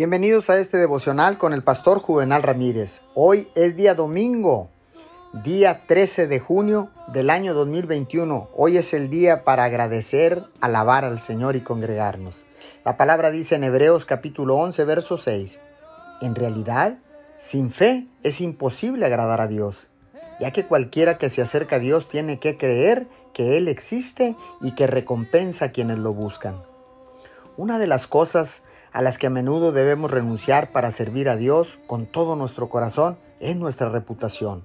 Bienvenidos a este devocional con el pastor Juvenal Ramírez. Hoy es día domingo, día 13 de junio del año 2021. Hoy es el día para agradecer, alabar al Señor y congregarnos. La palabra dice en Hebreos capítulo 11, verso 6. En realidad, sin fe es imposible agradar a Dios, ya que cualquiera que se acerca a Dios tiene que creer que Él existe y que recompensa a quienes lo buscan. Una de las cosas a las que a menudo debemos renunciar para servir a Dios con todo nuestro corazón es nuestra reputación.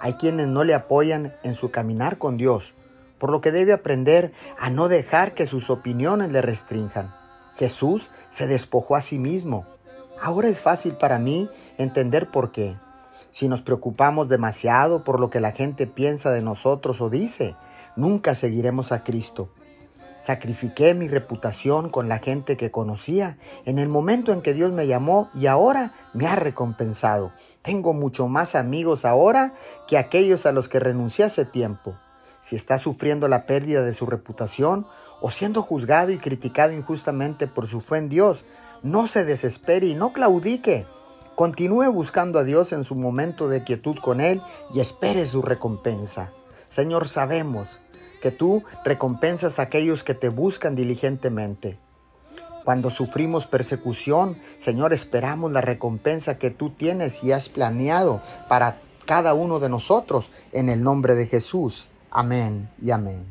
Hay quienes no le apoyan en su caminar con Dios, por lo que debe aprender a no dejar que sus opiniones le restrinjan. Jesús se despojó a sí mismo. Ahora es fácil para mí entender por qué. Si nos preocupamos demasiado por lo que la gente piensa de nosotros o dice, nunca seguiremos a Cristo. Sacrifiqué mi reputación con la gente que conocía en el momento en que Dios me llamó y ahora me ha recompensado. Tengo mucho más amigos ahora que aquellos a los que renuncié hace tiempo. Si está sufriendo la pérdida de su reputación o siendo juzgado y criticado injustamente por su fe en Dios, no se desespere y no claudique. Continúe buscando a Dios en su momento de quietud con Él y espere su recompensa. Señor, sabemos que tú recompensas a aquellos que te buscan diligentemente. Cuando sufrimos persecución, Señor, esperamos la recompensa que tú tienes y has planeado para cada uno de nosotros en el nombre de Jesús. Amén y amén.